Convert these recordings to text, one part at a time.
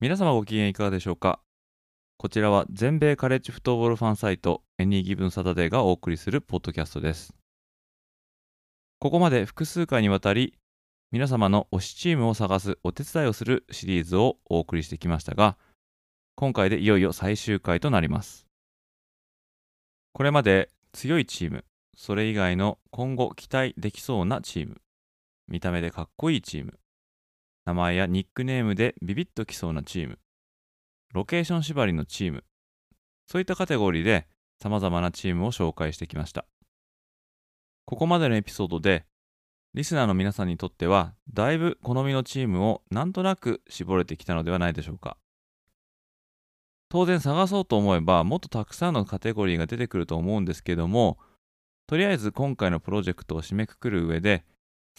皆様ご機嫌いかがでしょうか？こちらは全米カレッジフットボールファンサイトエニーギブンサタデーがお送りするポッドキャストです。ここまで複数回にわたり皆様の推しチームを探すお手伝いをするシリーズをお送りしてきましたが今回でいよいよ最終回となります。これまで強いチームそれ以外の今後期待できそうなチーム見た目でかっこいいチーム名前やニックネームでビビッときそうなチーム、ロケーション縛りのチーム、そういったカテゴリーで様々なチームを紹介してきました。ここまでのエピソードで、リスナーの皆さんにとっては、だいぶ好みのチームをなんとなく絞れてきたのではないでしょうか。当然探そうと思えば、もっとたくさんのカテゴリーが出てくると思うんですけども、とりあえず今回のプロジェクトを締めくくる上で、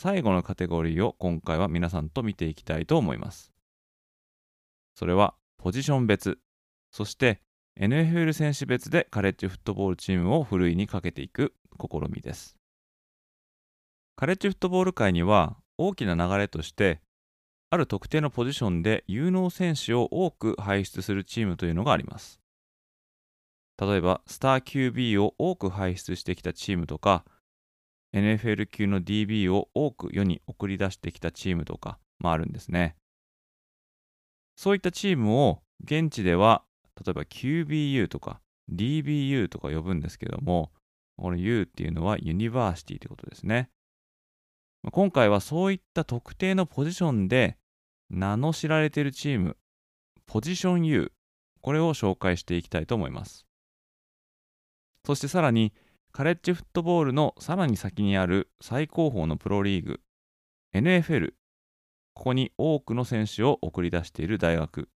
最後のカテゴリーを今回は皆さんと見ていきたいと思います。それはポジション別、そして NFL 選手別でカレッジフットボールチームをふるいにかけていく試みです。カレッジフットボール界には大きな流れとしてある特定のポジションで有能選手を多く輩出するチームというのがあります。例えば、スター QB を多く輩出してきたチームとか、NFL 級の DB を多く世に送り出してきたチームとかもあるんですね。そういったチームを現地では例えば QBU とか DBU とか呼ぶんですけども、この U っていうのは University ということですね。今回はそういった特定のポジションで名の知られているチーム、ポジション U、これを紹介していきたいと思います。そしてさらにカレッジフットボールのさらに先にある最高峰のプロリーグ NFL ここに多くの選手を送り出している大学。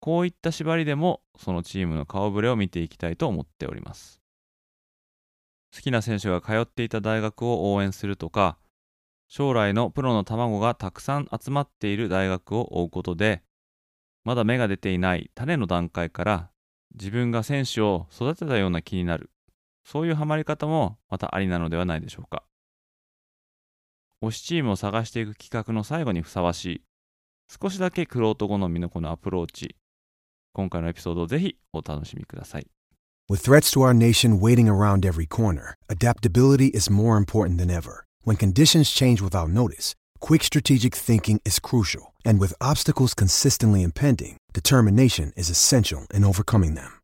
こういった縛りでもそのチームの顔ぶれを見ていきたいと思っております。好きな選手が通っていた大学を応援するとか将来のプロの卵がたくさん集まっている大学を追うことでまだ芽が出ていない種の段階から自分が選手を育てたような気になる。そういうハマり方もまたありなのではないでしょうか。推しチームを探していく企画の最後にふさわしい、少しだけクロート好みのこのアプローチ。今回のエピソードをぜひお楽しみください。With threats to our nation waiting around every corner, adaptability is more important than ever. When conditions change without notice, quick strategic thinking is crucial. And with obstacles consistently impending, determination is essential in overcoming them.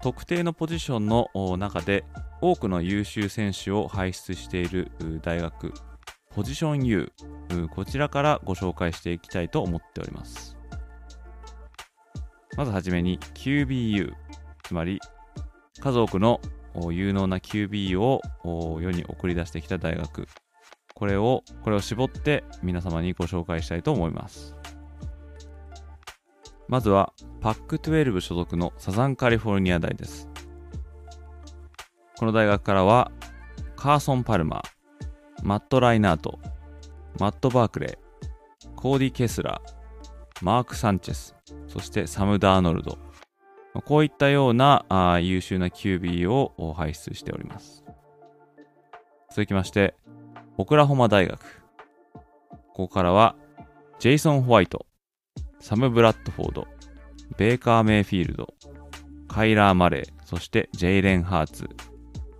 特定のポジションの中で多くの優秀選手を輩出している大学ポジション U こちらからご紹介していきたいと思っております。まずはじめに QBU つまり数多くの有能な QB を世に送り出してきた大学。これをこれを絞って皆様にご紹介したいと思います。まずはパック12所属のサザンカリフォルニア大です。この大学からはカーソン・パルマー、マット・ライナート、マット・バークレー、コーディ・ケスラー、マーク・サンチェス、そしてサム・ダーノルド。こういったようなあ優秀な QB を輩出しております。続きまして、オクラホマ大学。ここからは、ジェイソン・ホワイト、サム・ブラッドフォード、ベーカー・メイフィールド、カイラー・マレー、そしてジェイレン・ハーツ。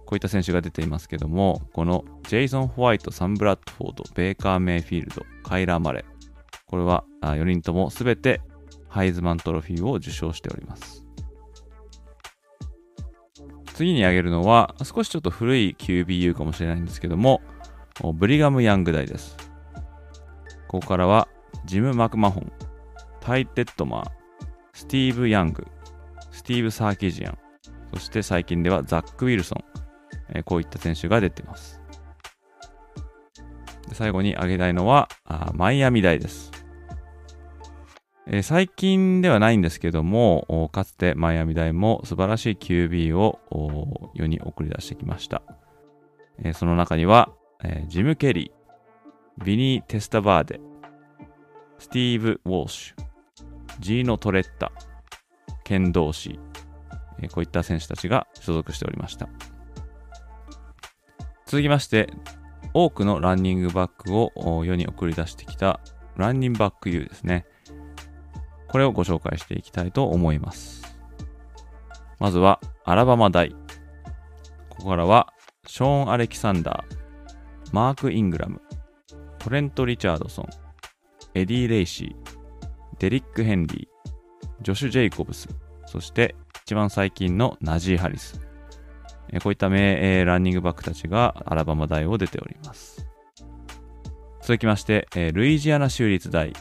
こういった選手が出ていますけども、このジェイソン・ホワイト、サム・ブラッドフォード、ベーカー・メイフィールド、カイラー・マレー。これは4人とも全てハイズマントロフィーを受賞しております。次に挙げるのは、少しちょっと古い QBU かもしれないんですけども、ブリガム・ヤング大です。ここからは、ジム・マクマホン、タイ・デットマー、スティーブ・ヤング、スティーブ・サーキジアン、そして最近ではザック・ウィルソン、えこういった選手が出てます。最後に挙げたいのはあマイアミ大です。えー、最近ではないんですけども、かつてマイアミ大も素晴らしい QB を世に送り出してきました。えー、その中には、えー、ジム・ケリー、ビニー・テスタバーデ、スティーブ・ウォルシュ、ジーノ・トレタ、ケン・ドーシー、えこういった選手たちが所属しておりました。続きまして、多くのランニングバックを世に送り出してきたランニングバック U ですね。これをご紹介していきたいと思います。まずは、アラバマ大。ここからは、ショーン・アレキサンダー、マーク・イングラム、トレント・リチャードソン、エディ・レイシー、デリック・ヘンリー、ジョシュ・ジェイコブス、そして一番最近のナジー・ハリス。こういった名ランニングバックたちがアラバマ大を出ております。続きまして、ルイジアナ州立大、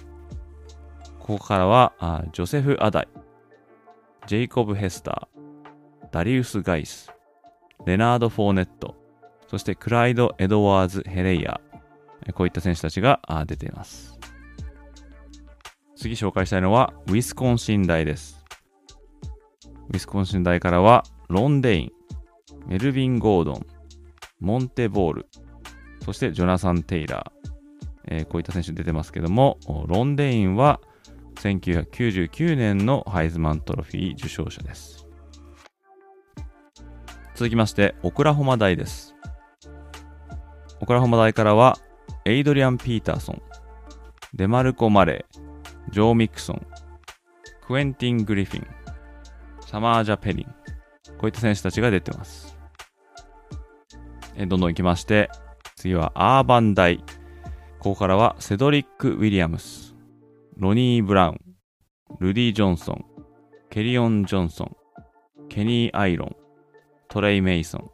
ここからはジョセフ・アダイ、ジェイコブ・ヘスター、ダリウス・ガイス、レナード・フォーネット、そしてクライド・エドワーズ・ヘレイヤー、こういった選手たちが出ています。次紹介したいのはウィスコンシン大です。ウィスコンシン大からはロンデイン、メルビン・ゴードン、モンテボール、そしてジョナサン・テイラー、えー、こういった選手出てますけども、ロンデインは1999年のハイズマントロフィー受賞者です。続きまして、オクラホマ大です。オクラホマ大からは、エイドリアン・ピーターソン、デマルコ・マレー、ジョー・ミクソン、クエンティン・グリフィン、サマージャ・ペリン、こういった選手たちが出てます。えどんどん行きまして、次はアーバン大。ここからはセドリック・ウィリアムス、ロニー・ブラウン、ルディ・ジョンソン、ケリオン・ジョンソン、ケニー・アイロン、トレイ・メイソン、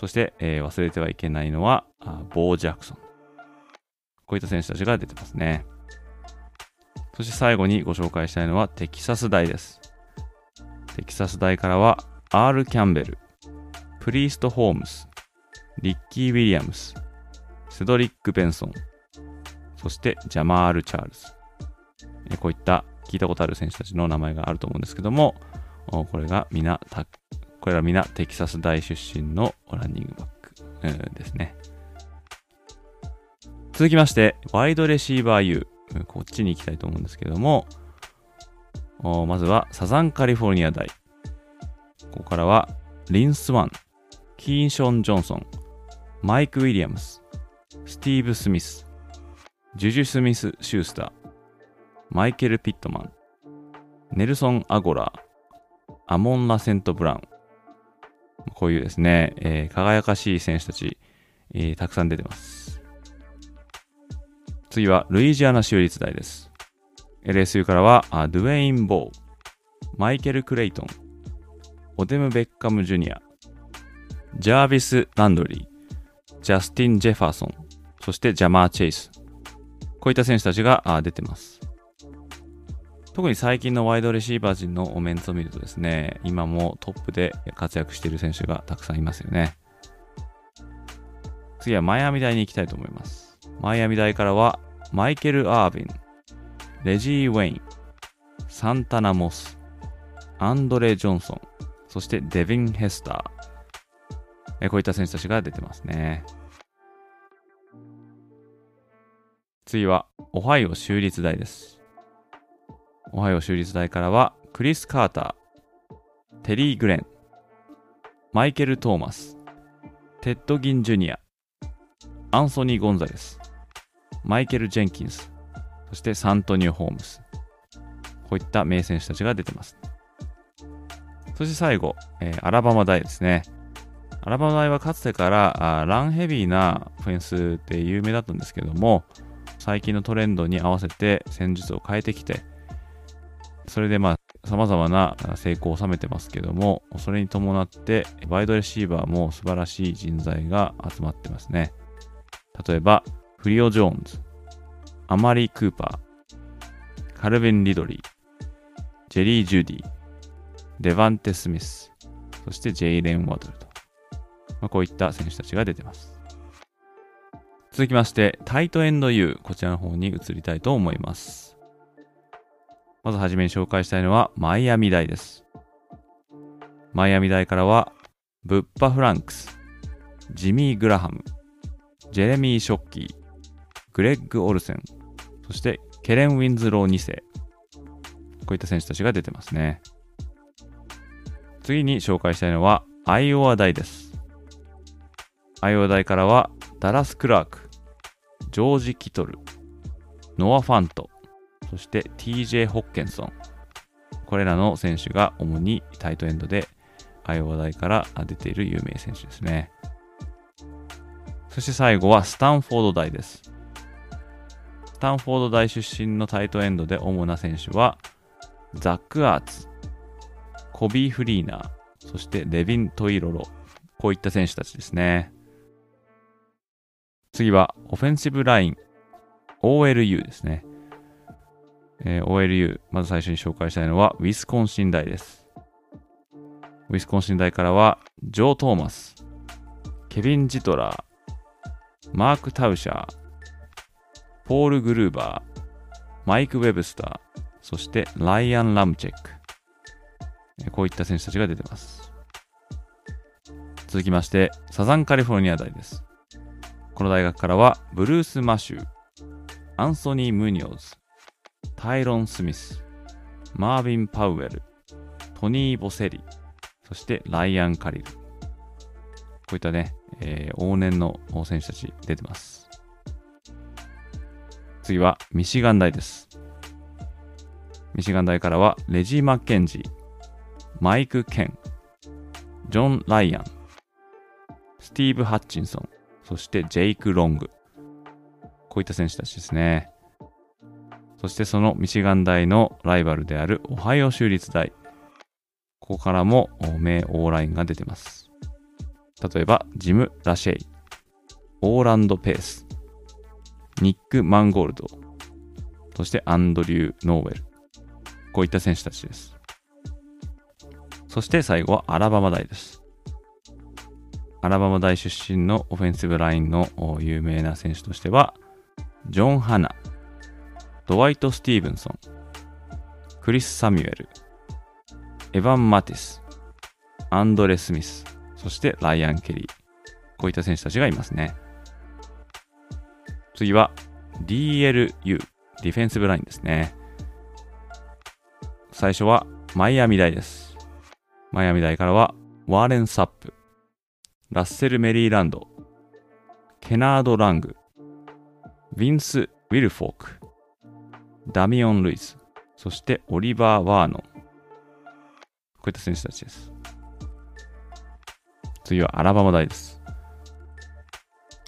そして、えー、忘れてはいけないのはボー・ジャクソン。こういった選手たちが出てますね。そして最後にご紹介したいのはテキサス大です。テキサス大からは R・ キャンベル、プリースト・ホームス、リッキー・ウィリアムス、セドリック・ベンソン、そしてジャマール・チャールズ。こういった聞いたことある選手たちの名前があると思うんですけども、これがみな、これらみなテキサス大出身のランニングバック、うん、ですね。続きまして、ワイドレシーバー U。こっちに行きたいと思うんですけども、まずはサザンカリフォルニア大。ここからはリンスワン、キーンション・ジョンソン、マイク・ウィリアムス、スティーブ・スミス、ジュジュ・スミス・シュースター、マイケル・ピットマン、ネルソン・アゴラー、アモン・ラセント・ブラウン。こういうですね、えー、輝かしい選手たち、えー、たくさん出てます。次は、ルイジアナ州立大です。LSU からは、ドゥエイン・ボー、マイケル・クレイトン、オデム・ベッカム・ジュニア、ジャービス・ランドリー、ジャスティン・ジェファーソン、そしてジャマー・チェイス。こういった選手たちが出てます。特に最近のワイドレシーバー陣のメンツを見るとですね、今もトップで活躍している選手がたくさんいますよね。次はマイアミ大に行きたいと思います。マイアミ大からは、マイケル・アービン、レジー・ウェイン、サンタナ・モス、アンドレ・ジョンソン、そしてデビン・ヘスター。こういった選手たちが出てますね。次は、オハイオ州立大です。オハイオ州立大からは、クリス・カーター、テリー・グレン、マイケル・トーマス、テッド・ギン・ジュニア、アンソニー・ゴンザレス、マイケル・ジェンキンス、そしてサントニオ・ホームス。こういった名選手たちが出てます。そして最後、えー、アラバマ大ですね。アラバマ大はかつてからあランヘビーなオフェンスで有名だったんですけども、最近のトレンドに合わせて戦術を変えてきて、それでまあ、様々な成功を収めてますけども、それに伴って、ワイドレシーバーも素晴らしい人材が集まってますね。例えば、フリオ・ジョーンズ、アマリー・クーパー、カルビン・リドリー、ジェリー・ジュディ、デバンテ・スミス、そしてジェイレン・ワドルと、まあ、こういった選手たちが出てます。続きまして、タイトエンド U、こちらの方に移りたいと思います。まずはじめに紹介したいのは、マイアミ大です。マイアミ大からは、ブッパ・フランクス、ジミー・グラハム、ジェレミー・ショッキー、グレッグ・オルセン、そしてケレン・ウィンズロー2世。こういった選手たちが出てますね。次に紹介したいのは、アイオワ大です。アイオワ大からは、ダラス・クラーク、ジョージ・キトル、ノア・ファント、そして TJ ホッケンソン。これらの選手が主にタイトエンドでアイオワ大から出ている有名選手ですね。そして最後はスタンフォード大です。スタンフォード大出身のタイトエンドで主な選手はザック・アーツ、コビー・フリーナー、そしてレビン・トイロロ。こういった選手たちですね。次は、オフェンシブライン、OLU ですね。えー、OLU、まず最初に紹介したいのは、ウィスコンシン大です。ウィスコンシン大からは、ジョー・トーマス、ケビン・ジトラー、マーク・タウシャー、ポール・グルーバー、マイク・ウェブスター、そしてライアン・ラムチェック。こういった選手たちが出てます。続きまして、サザンカリフォルニア大です。この大学からは、ブルース・マシュー、アンソニー・ムニョーズ、タイロン・スミス、マービン・パウエル、トニー・ボセリ、そしてライアン・カリル。こういったね、えー、往年の選手たち出てます。次はミシガン大です。ミシガン大からはレジー・マッケンジー、マイク・ケン、ジョン・ライアン、スティーブ・ハッチンソン、そしてジェイク・ロング。こういった選手たちですね。そしてそのミシガン大のライバルであるオハイオ州立大。ここからも名オーラインが出てます。例えば、ジム・ラシェイ、オーランド・ペース、ニック・マンゴールド、そしてアンドリュー・ノーウェル。こういった選手たちです。そして最後はアラバマ大です。アラバマ大出身のオフェンシブラインの有名な選手としては、ジョン・ハナ、ドワイト・スティーブンソン、クリス・サミュエル、エヴァン・マティス、アンドレ・スミス、そしてライアン・ケリー。こういった選手たちがいますね。次は DLU、ディフェンスブラインですね。最初はマイアミ大です。マイアミ大からはワーレン・サップ、ラッセル・メリーランド、ケナード・ラング、ヴィンス・ウィルフォーク、ダミオン・ルイス、そしてオリバー・ワーノン。こういった選手たちです。次はアラバマ大です。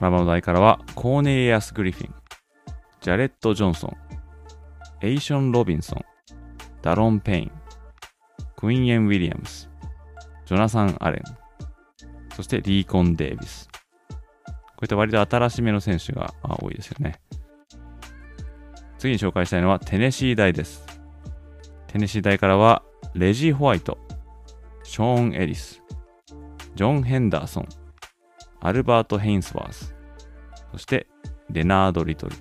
アラバマ大からはコーネリアス・グリフィン、ジャレット・ジョンソン、エイショーン・ロビンソン、ダロン・ペイン、クイーン・エン・ウィリアムス、ジョナサン・アレン、そしてレイクワン・デイビス。こういった割と新しめの選手が多いですよね。次に紹介したいのはテネシー大です。テネシー大からはレジー・ホワイト、ショーン・エリス、ジョン・ヘンダーソン、アルバート・ヘインスワース、そしてレナード・リトル。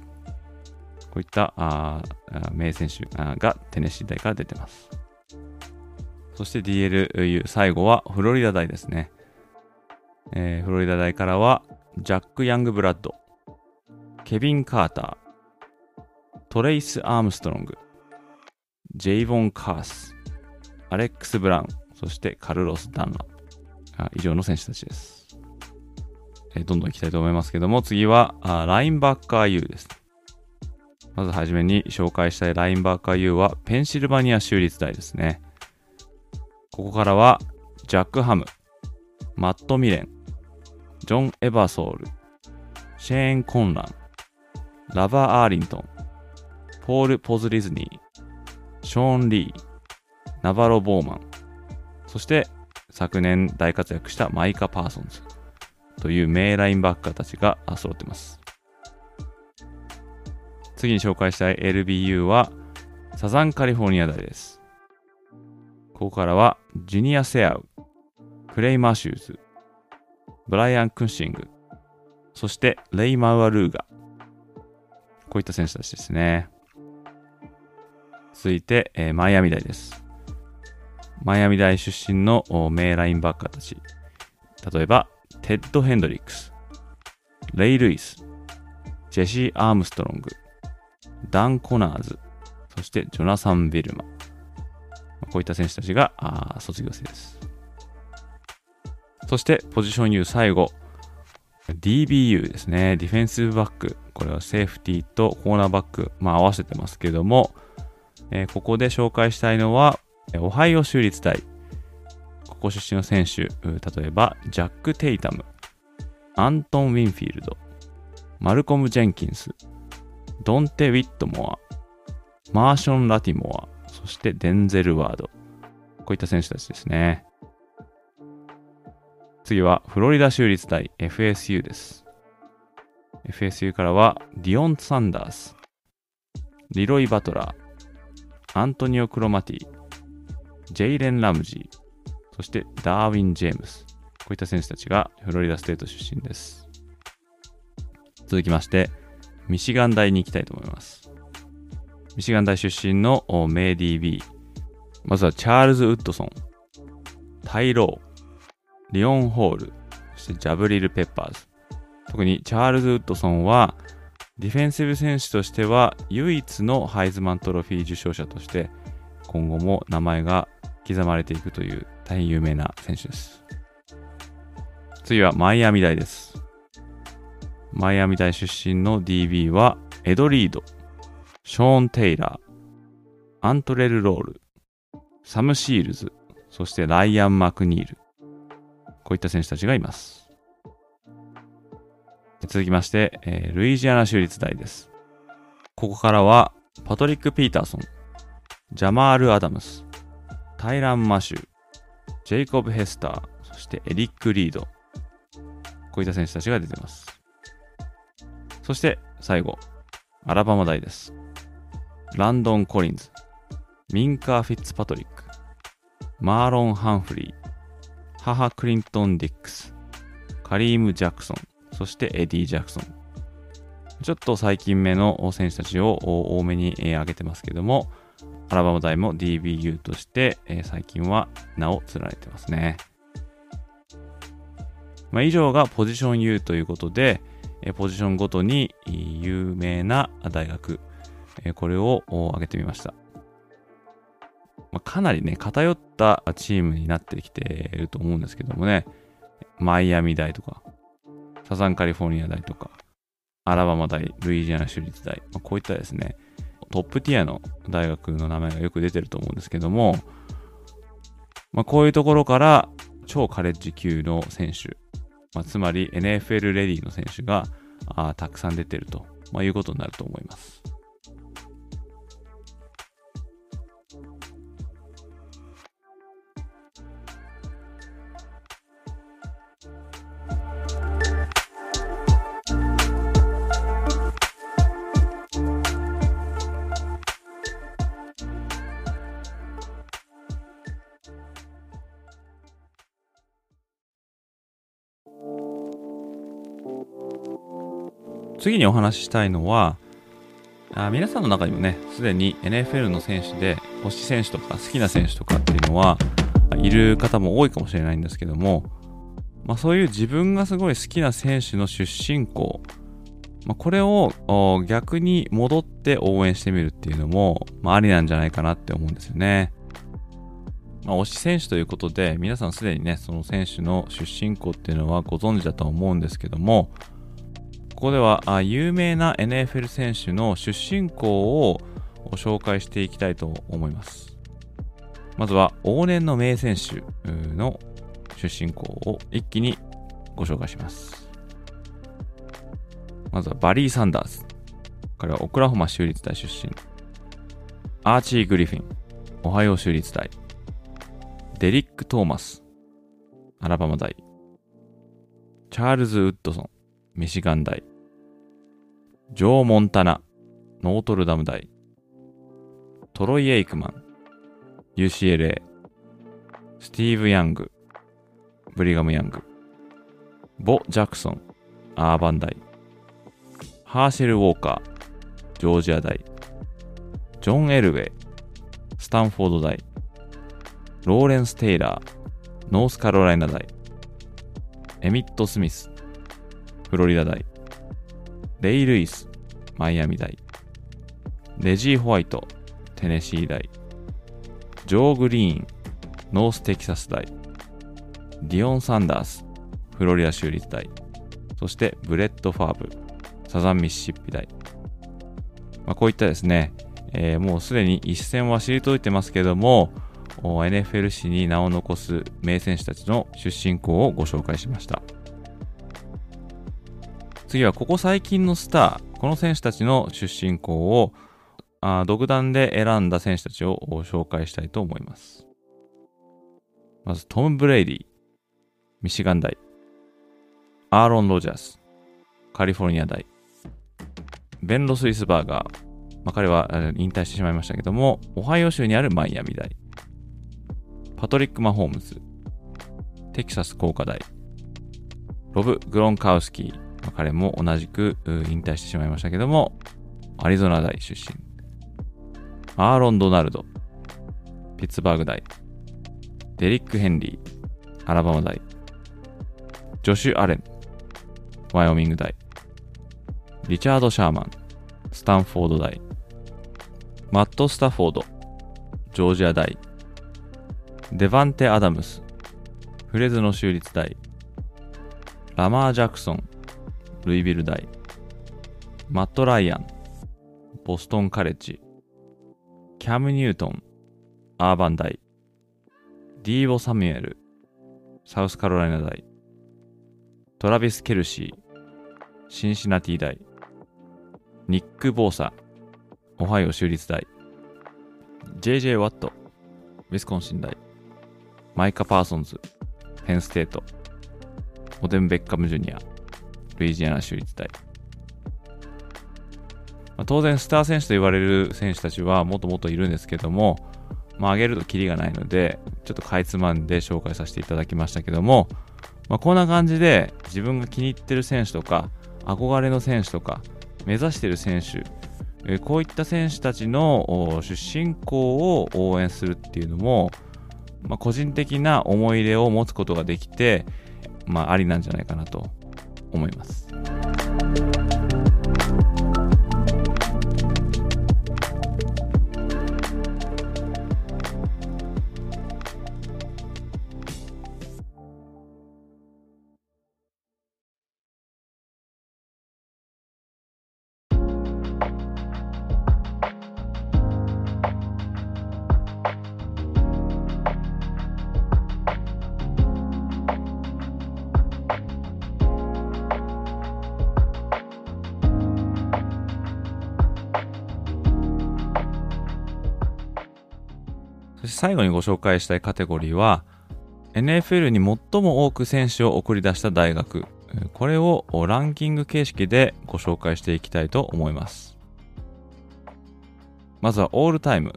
こういったあ名選手がテネシー大から出てます。そして DLU 最後はフロリダ大ですね。えー、フロリダ大からはジャック・ヤングブラッド、ケビン・カーター、トレイス・アームストロング、ジェイボン・カース、アレックス・ブラウン、そしてカルロス・ダンラップ、以上の選手たちです。え、どんどんいきたいと思いますけども、次はあラインバッカー U です。まずはじめに紹介したいラインバッカー U はペンシルバニア州立大ですね。ここからはジャック・ハム、マット・ミレン、ジョン・エバーソール、シェーン・コンラン、ラバー・アーリントン、ポール・ポズリズニー、ショーン・リー、ナバロ・ボーマン、そして昨年大活躍したマイカ・パーソンズという名ラインバッカーたちが揃ってます。次に紹介したい LBU はサザンカリフォルニア大です。ここからはジュニア・セアウ、クレイ・マシューズ、ブライアン・クッシング、そしてレイ・マウアルーガ。こういった選手たちですね。続いて、えー、マイアミ大です。マイアミ大出身の名ラインバッカーたち。例えば、テッド・ヘンドリックス、レイ・ルイス、ジェシー・アームステッド、ダン・コナーズ、そしてジョナサン・ビルマ。こういった選手たちが卒業生です。そして、ポジション U 最後、DBU ですね。ディフェンスバック。これはセーフティーとコーナーバック、まあ、合わせてますけども、えー、ここで紹介したいのは、オハイオ州立大。ここ出身の選手、例えば、ジャック・テイタム、アントン・ウィンフィールド、マルコム・ジェンキンス、ドンテ・ウィットナー、マーション・ラティモア、そしてデンゼル・ワード。こういった選手たちですね。次はフロリダ州立大 FSU です。FSU からはディオン・サンダース、リロイ・バトラー、アントニオ・クロマティ、ジェイレン・ラムジー、そしてダーウィン・ジェームス。こういった選手たちがフロリダステート出身です。続きまして、ミシガン大に行きたいと思います。ミシガン大出身のメイ DB。まずはチャールズ・ウッドソン、タイ・ロー、リオン・ホール、そしてジャブリル・ペッパーズ。特にチャールズ・ウッドソンは、ディフェンシブ選手としては唯一のハイズマントロフィー受賞者として、今後も名前が刻まれていくという大変有名な選手です。次はマイアミ大です。マイアミ大出身の DB はエド・リード、ショーン・テイラー、アントレル・ロール、サム・シールズ、そしてライアン・マクニール。こういった選手たちがいます。続きまして、えー、ルイジアナ州立大です。ここからは、パトリック・ピーターソン、ジャマール・アダムス、タイラン・マシュ、ジェイコブ・ヘスター、そしてエリック・リード。こういった選手たちが出てます。そして最後、アラバマ大です。ランドン・コリンズ、ミンカー・フィッツパトリック、マーロン・ハンフリー、母クリントン・ディックス、カリーム・ジャクソン、そしてエディ・ジャクソン。ちょっと最近目の選手たちを多めに挙げてますけども、アラバマ大も DBU としてえ最近は名を連ねてますね。まあ、以上がポジション U ということでえ、ポジションごとに有名な大学え、これを挙げてみました。まあ、かなりね、偏ったチームになってきていると思うんですけどもね、マイアミ大とか、サザンカリフォルニア大とか、アラバマ大、ルイジアナ州立大、まあ、こういったですね、トップティアの大学の名前がよく出てると思うんですけども、まあ、こういうところから超カレッジ級の選手、まあ、つまり NFL レディの選手があたくさん出てると、まあ、いうことになると思います。次にお話ししたいのはあ皆さんの中にもねすでに NFL の選手で推し選手とか好きな選手とかっていうのはいる方も多いかもしれないんですけども、まあ、そういう自分がすごい好きな選手の出身校、まあ、これを逆に戻って応援してみるっていうのも、まあ、ありなんじゃないかなって思うんですよね。まあ、推し選手ということで皆さんすでにねその選手の出身校っていうのはご存知だと思うんですけども、ここでは有名な NFL 選手の出身校を紹介していきたいと思います。まずは往年の名選手の出身校を一気にご紹介します。まずはバリー・サンダース。彼はオクラホマ州立大出身。アーチー・グリフィン、オハイオ州立大。デリック・トーマス、アラバマ大。チャールズ・ウッドソン、ミシガン大。ジョー・モンタナ、ノートルダム大。トロイ・エイクマン、UCLA。スティーブ・ヤング、ブリガム・ヤング。ボ・ジャクソン、アーバン大。ハーシェル・ウォーカー、ジョージア大。ジョン・エルウェイ、スタンフォード大。ローレンス・テイラー、ノースカロライナ大。エミット・スミス、フロリダ大。レイ・ルイス、マイアミ大。レジー・ホワイト、テネシー大。ジョー・グリーン、ノーステキサス大。ディオン・サンダース、フロリダ州立大。そしてブレット・ファーブ、サザン・ミシシッピ大。まあ、こういったですね、えー、もうすでに一戦は退いてますけども、NFL 史に名を残す名選手たちの出身校をご紹介しました。次はここ最近のスター、この選手たちの出身校をあ独断で選んだ選手たちを紹介したいと思います。まずトム・ブレイディ、ミシガン大。アーロン・ロジャース、カリフォルニア大。ベン・ロスイスバーガー、まあ、彼は引退してしまいましたけども、オハイオ州にあるマイアミ大。パトリック・マホームズ、テキサス工科大。ロブ・グロンカウスキー、彼も同じく引退してしまいましたけども、アリゾナ大出身。アーロン・ドナルド、ピッツバーグ大。デリック・ヘンリー、アラバマ大。ジョシュ・アレン、ワイオミング大。リチャード・シャーマン、スタンフォード大。マット・スタフォード、ジョージア大。デバンテ・アダムス、フレズノ州立大。ラマー・ジャクソン、ルイビル大。マット・ライアン、ボストン・カレッジ。キャム・ニュートン、オーバーン大。ディーボ・サミュエル、サウスカロライナ大。トラビス・ケルシー、シンシナティ大。ニック・ボーサ、オハイオ州立大。JJ ワット、ウィスコンシン大。マイカ・パーソンズ、ペンステート。オデル・ベッカム・ジュニア、ルイジアナ州立大。まあ、当然、スター選手と言われる選手たちはもっともっといるんですけども、まあ、上げるとキリがないので、ちょっとかいつまんで紹介させていただきましたけども、まあ、こんな感じで自分が気に入ってる選手とか、憧れの選手とか、目指してる選手、えこういった選手たちの出身校を応援するっていうのも、まあ、個人的な思い入れを持つことができて、まあ、ありなんじゃないかなと思います。最後にご紹介したいカテゴリーは NFL に最も多く選手を送り出した大学。これをランキング形式でご紹介していきたいと思います。まずはオールタイム。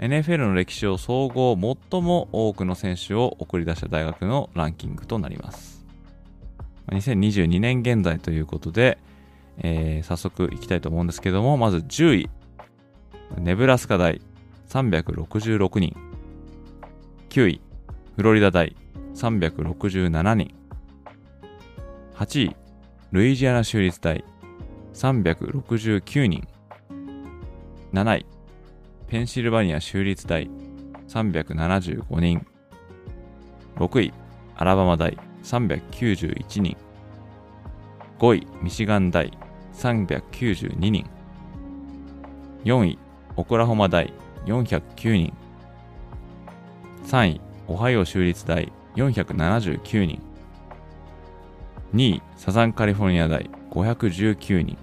NFL の歴史を総合最も多くの選手を送り出した大学のランキングとなります。2022年現在ということで、えー、早速いきたいと思うんですけどもまず10位ネブラスカ大。366人。9位、フロリダ大367人。8位、ルイジアナ州立大369人。7位、ペンシルバニア州立大375人。6位、アラバマ大391人。5位、ミシガン大392人。4位、オクラホマ大409人。3位オハイオ州立大。479人。2位サザンカリフォルニア大。519人。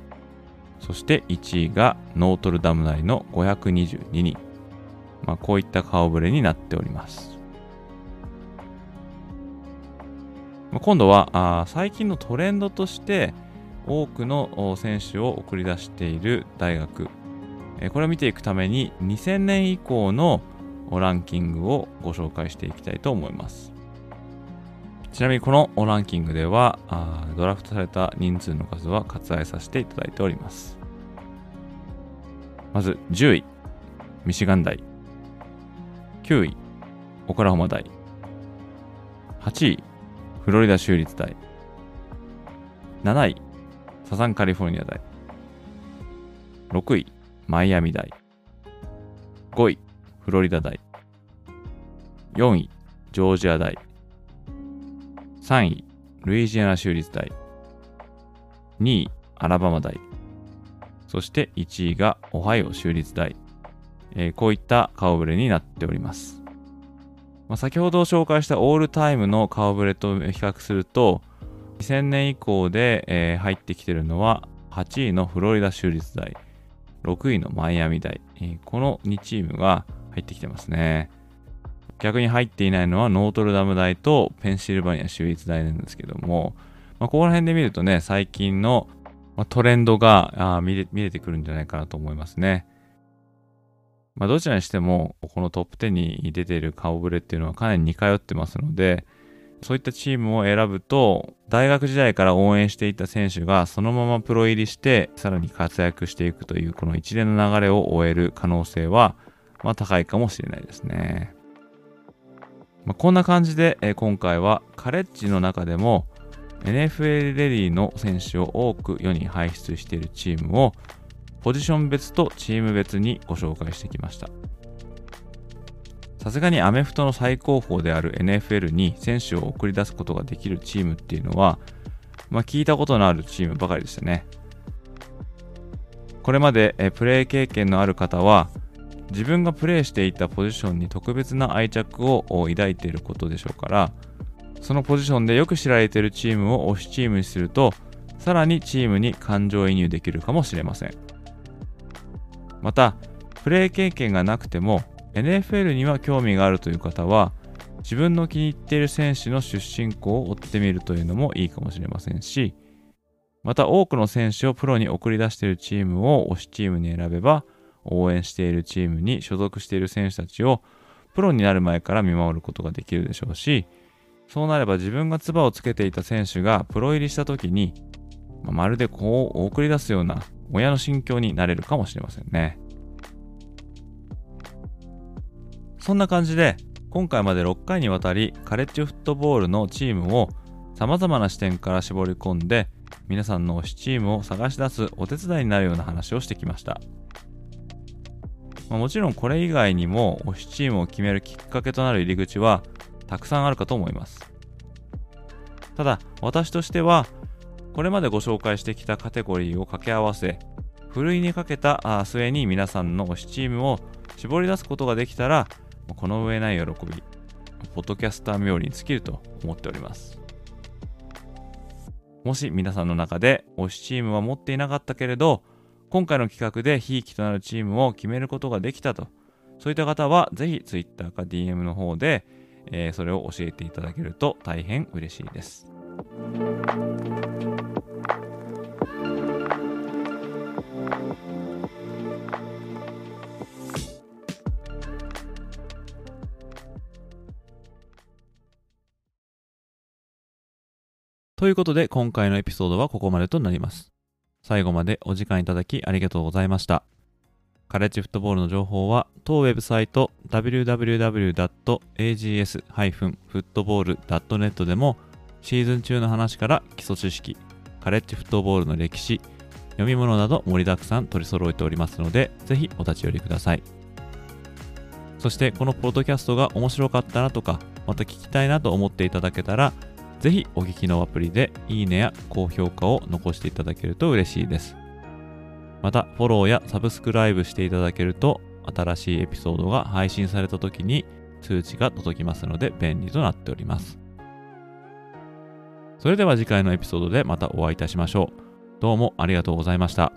そして1位がノートルダム内の522人。まあ、こういった顔ぶれになっております。今度はあ最近のトレンドとして多くの選手を送り出している大学、えこれを見ていくために2000年以降のランキングをご紹介していきたいと思います。ちなみにこのランキングではあドラフトされた人数の数は割愛させていただいております。まず10位、ミシガン大。9位、オクラホマ大。8位、フロリダ州立大。7位、サザンカリフォルニア大。6位、マイアミ大。5位、フロリダ大。4位、ジョージア大。3位、ルイジアナ州立大。2位、アラバマ大。そして1位がオハイオ州立大。えー、こういった顔ぶれになっております。まあ、先ほど紹介したオールタイムの顔ぶれと比較すると、2000年以降で、えー、入ってきてるのは8位のフロリダ州立大、6位のマイアミ大、えー、この2チームが入ってきてますね。逆に入っていないのはノートルダム大とペンシルバニア州立大なんですけども、まあ、ここら辺で見るとね、最近のトレンドが見れ見れてくるんじゃないかなと思いますね。まあ、どちらにしても、このトップ10に出ている顔ぶれっていうのはかなり似通ってますので、そういったチームを選ぶと、大学時代から応援していた選手がそのままプロ入りして、さらに活躍していくという、この一連の流れを終える可能性は、まあ、高いかもしれないですね。まあ、こんな感じで、え今回はカレッジの中でも NFL レディの選手を多く世に輩出しているチームをポジション別とチーム別にご紹介してきました。さすがにアメフトの最高峰である NFL に選手を送り出すことができるチームっていうのは、まあ、聞いたことのあるチームばかりでしたね。これまでプレー経験のある方は、自分がプレーしていたポジションに特別な愛着を抱いていることでしょうから、そのポジションでよく知られているチームを推しチームにすると、さらにチームに感情移入できるかもしれません。また、プレー経験がなくても NFL には興味があるという方は自分の気に入っている選手の出身校を追ってみるというのもいいかもしれませんしまた多くの選手をプロに送り出しているチームを推しチームに選べば応援しているチームに所属している選手たちをプロになる前から見守ることができるでしょうしそうなれば自分が唾をつけていた選手がプロ入りした時に、ま、るでこう送り出すような親の心境になれるかもしれませんね。そんな感じで、今回まで6回にわたりカレッジフットボールのチームを様々な視点から絞り込んで、皆さんの推しチームを探し出すお手伝いになるような話をしてきました。まあ、もちろんこれ以外にも推しチームを決めるきっかけとなる入り口はたくさんあるかと思います。ただ、私としては、これまでご紹介してきたカテゴリーを掛け合わせ、ふるいにかけた末に皆さんの推しチームを絞り出すことができたら、この上ない喜び、ポッドキャスター冥利に尽きると思っております。もし皆さんの中で推しチームは持っていなかったけれど、今回の企画でひいきとなるチームを決めることができたと、そういった方はぜひ Twitter か DM の方で、えー、それを教えていただけると大変嬉しいです。ということで今回のエピソードはここまでとなります。最後までお時間いただきありがとうございました。カレッジフットボールの情報は当ウェブサイト www.ags-football.net でもシーズン中の話から基礎知識、カレッジフットボールの歴史、読み物など盛りだくさん取り揃えておりますので、ぜひお立ち寄りください。そしてこのポッドキャストが面白かったなとか、また聞きたいなと思っていただけたら、ぜひお聞きのアプリでいいねや高評価を残していただけると嬉しいです。また、フォローやサブスクライブしていただけると、新しいエピソードが配信された時に通知が届きますので便利となっております。それでは次回のエピソードでまたお会いいたしましょう。どうもありがとうございました。